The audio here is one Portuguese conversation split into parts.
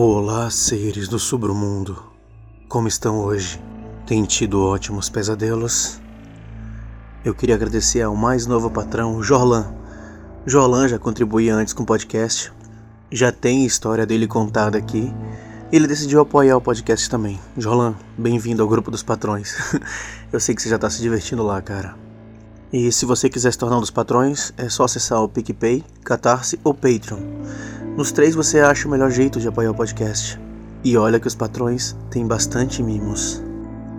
Olá, seres do submundo. Como estão hoje? Tem tido ótimos pesadelos? Eu queria agradecer ao mais novo patrão, Jorlan. Jorlan já contribuía antes com o podcast, já tem história dele contada aqui. Ele decidiu apoiar o podcast também. Jorlan, bem-vindo ao grupo dos patrões. Eu sei que você já está se divertindo lá, cara. E se você quiser se tornar um dos patrões, é só acessar o PicPay, Catarse ou Patreon. Nos três você acha o melhor jeito de apoiar o podcast. E olha que os patrões têm bastante mimos.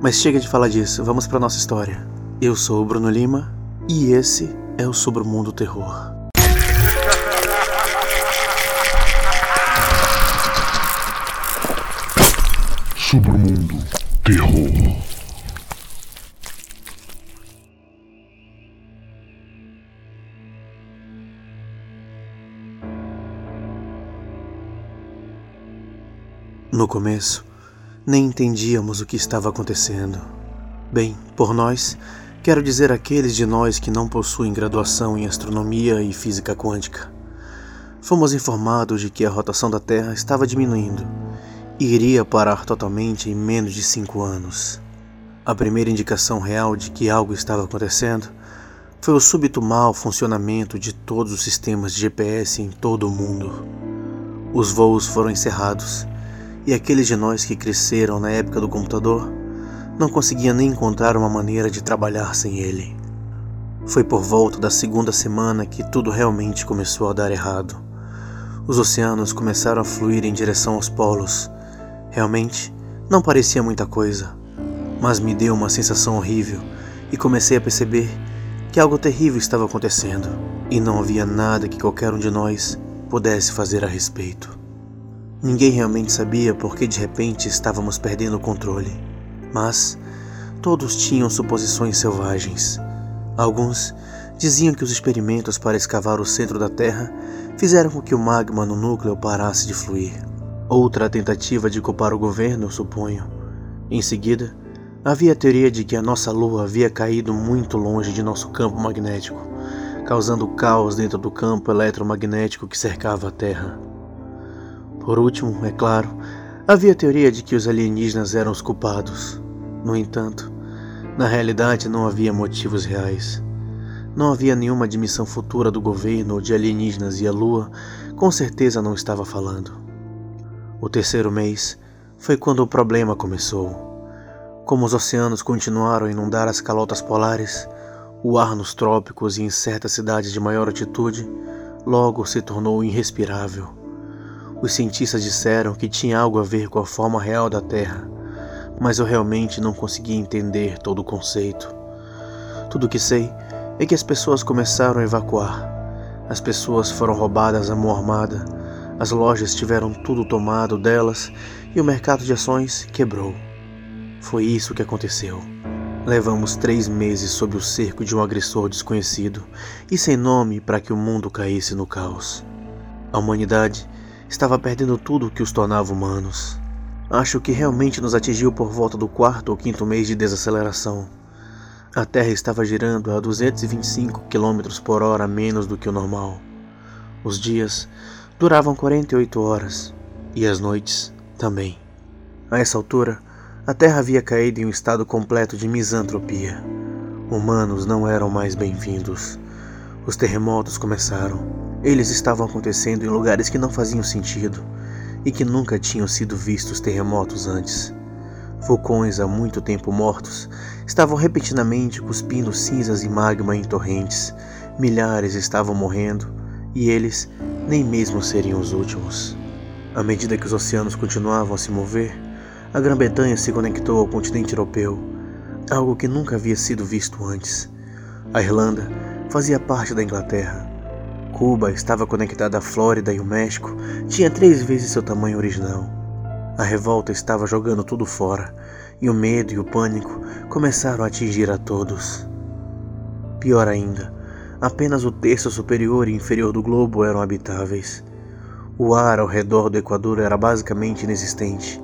Mas chega de falar disso, vamos para nossa história. Eu sou o Bruno Lima e esse é o Sobre o Mundo Terror. Sobre o Mundo Terror. No começo, nem entendíamos o que estava acontecendo. Bem, por nós, quero dizer aqueles de nós que não possuem graduação em astronomia e física quântica. Fomos informados de que a rotação da Terra estava diminuindo e iria parar totalmente em menos de cinco anos. A primeira indicação real de que algo estava acontecendo foi o súbito mau funcionamento de todos os sistemas de GPS em todo o mundo. Os voos foram encerrados e aqueles de nós que cresceram na época do computador não conseguiam nem encontrar uma maneira de trabalhar sem ele. Foi por volta da segunda semana que tudo realmente começou a dar errado. Os oceanos começaram a fluir em direção aos polos. Realmente, não parecia muita coisa, mas me deu uma sensação horrível e comecei a perceber que algo terrível estava acontecendo e não havia nada que qualquer um de nós pudesse fazer a respeito. Ninguém realmente sabia por que de repente estávamos perdendo o controle, mas todos tinham suposições selvagens. Alguns diziam que os experimentos para escavar o centro da Terra fizeram com que o magma no núcleo parasse de fluir. Outra tentativa de culpar o governo, suponho. Em seguida, havia a teoria de que a nossa Lua havia caído muito longe de nosso campo magnético, causando caos dentro do campo eletromagnético que cercava a Terra. Por último, é claro, havia a teoria de que os alienígenas eram os culpados. No entanto, na realidade não havia motivos reais. Não havia nenhuma admissão futura do governo ou de alienígenas e a Lua com certeza não estava falando. O terceiro mês foi quando o problema começou. Como os oceanos continuaram a inundar as calotas polares, o ar nos trópicos e em certas cidades de maior altitude logo se tornou irrespirável. Os cientistas disseram que tinha algo a ver com a forma real da Terra, mas eu realmente não conseguia entender todo o conceito. Tudo o que sei é que as pessoas começaram a evacuar. As pessoas foram roubadas à mão armada, as lojas tiveram tudo tomado delas e o mercado de ações quebrou. Foi isso que aconteceu. Levamos três meses sob o cerco de um agressor desconhecido e sem nome para que o mundo caísse no caos. A humanidade estava perdendo tudo o que os tornava humanos. Acho que realmente nos atingiu por volta do quarto ou quinto mês de desaceleração. A Terra estava girando a 225 km por hora menos do que o normal. Os dias duravam 48 horas e as noites também. A essa altura, a Terra havia caído em um estado completo de misantropia. Humanos não eram mais bem-vindos. Os terremotos começaram. Eles estavam acontecendo em lugares que não faziam sentido e que nunca tinham sido vistos terremotos antes. Vulcões há muito tempo mortos estavam repentinamente cuspindo cinzas e magma em torrentes. Milhares estavam morrendo e eles nem mesmo seriam os últimos. À medida que os oceanos continuavam a se mover, a Grã-Bretanha se conectou ao continente europeu, algo que nunca havia sido visto antes. A Irlanda fazia parte da Inglaterra Cuba estava conectada à Flórida e o México tinha três vezes seu tamanho original. A revolta estava jogando tudo fora e o medo e o pânico começaram a atingir a todos. Pior ainda, apenas o terço superior e inferior do globo eram habitáveis. O ar ao redor do Equador era basicamente inexistente.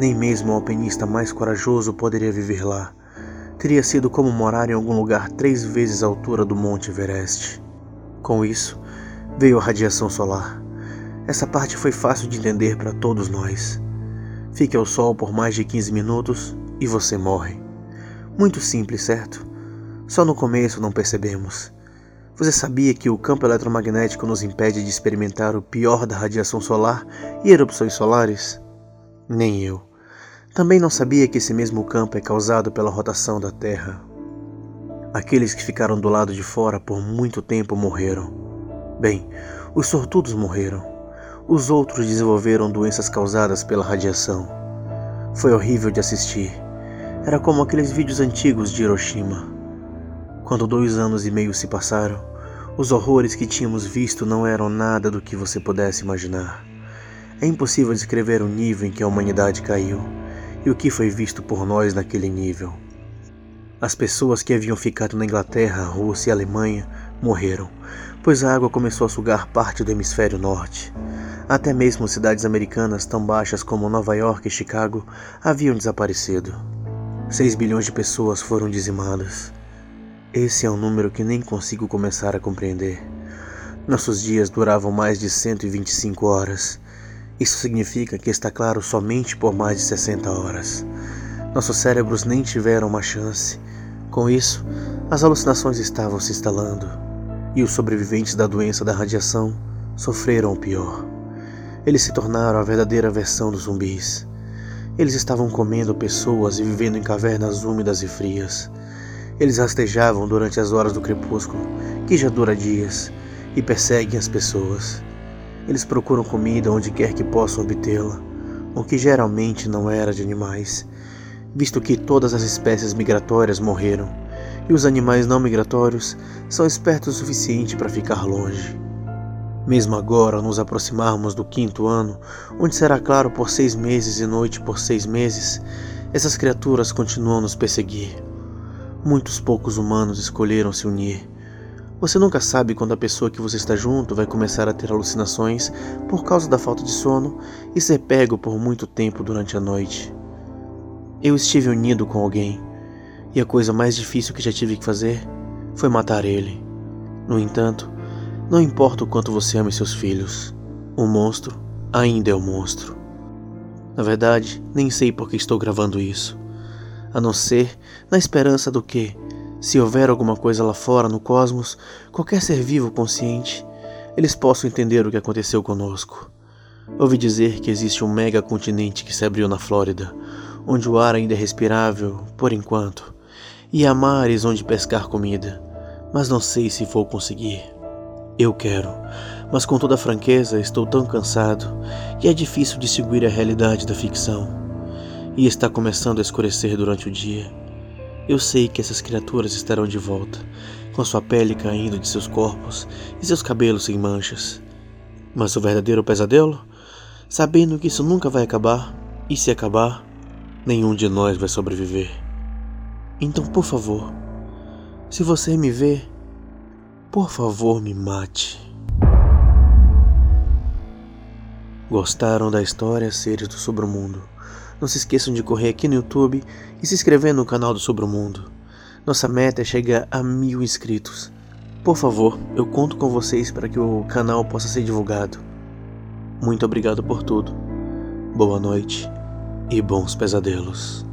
Nem mesmo o alpinista mais corajoso poderia viver lá. Teria sido como morar em algum lugar três vezes a altura do Monte Everest. Com isso, veio a radiação solar. Essa parte foi fácil de entender para todos nós. Fique ao sol por mais de 15 minutos e você morre. Muito simples, certo? Só no começo não percebemos. Você sabia que o campo eletromagnético nos impede de experimentar o pior da radiação solar e erupções solares? Nem eu. Também não sabia que esse mesmo campo é causado pela rotação da Terra. Aqueles que ficaram do lado de fora por muito tempo morreram. Bem, os sortudos morreram. Os outros desenvolveram doenças causadas pela radiação. Foi horrível de assistir. Era como aqueles vídeos antigos de Hiroshima. Quando dois anos e meio se passaram, os horrores que tínhamos visto não eram nada do que você pudesse imaginar. É impossível descrever o nível em que a humanidade caiu e o que foi visto por nós naquele nível. As pessoas que haviam ficado na Inglaterra, Rússia e Alemanha morreram, pois a água começou a sugar parte do hemisfério norte. Até mesmo cidades americanas tão baixas como Nova York e Chicago haviam desaparecido. 6 bilhões de pessoas foram dizimadas. Esse é um número que nem consigo começar a compreender. Nossos dias duravam mais de 125 horas. Isso significa que está claro somente por mais de 60 horas. Nossos cérebros nem tiveram uma chance. Com isso, as alucinações estavam se instalando, e os sobreviventes da doença da radiação sofreram o pior. Eles se tornaram a verdadeira versão dos zumbis. Eles estavam comendo pessoas e vivendo em cavernas úmidas e frias. Eles rastejavam durante as horas do crepúsculo, que já dura dias, e perseguem as pessoas. Eles procuram comida onde quer que possam obtê-la, o que geralmente não era de animais, visto que todas as espécies migratórias morreram, e os animais não migratórios são espertos o suficiente para ficar longe. Mesmo agora, ao nos aproximarmos do quinto ano, onde será claro por seis meses e noite por seis meses, essas criaturas continuam nos perseguir. Muitos poucos humanos escolheram se unir. Você nunca sabe quando a pessoa que você está junto vai começar a ter alucinações por causa da falta de sono e ser pego por muito tempo durante a noite. Eu estive unido com alguém, e a coisa mais difícil que já tive que fazer foi matar ele. No entanto, não importa o quanto você ame seus filhos, o monstro ainda é o monstro. Na verdade, nem sei por que estou gravando isso. A não ser na esperança do que, se houver alguma coisa lá fora no cosmos, qualquer ser vivo consciente, eles possam entender o que aconteceu conosco. Ouvi dizer que existe um mega continente que se abriu na Flórida, onde o ar ainda é respirável, por enquanto, e há mares onde pescar comida, mas não sei se vou conseguir. Eu quero, mas com toda franqueza estou tão cansado que é difícil distinguir a realidade da ficção. E está começando a escurecer durante o dia. Eu sei que essas criaturas estarão de volta, com sua pele caindo de seus corpos e seus cabelos sem manchas. Mas o verdadeiro pesadelo? Sabendo que isso nunca vai acabar, e se acabar, nenhum de nós vai sobreviver. Então, por favor, se você me vê, por favor, me mate. Gostaram da história Seres do Sobremundo? Não se esqueçam de correr aqui no YouTube e se inscrever no canal do Sobremundo. Nossa meta é chegar a mil inscritos. Por favor, eu conto com vocês para que o canal possa ser divulgado. Muito obrigado por tudo. Boa noite e bons pesadelos.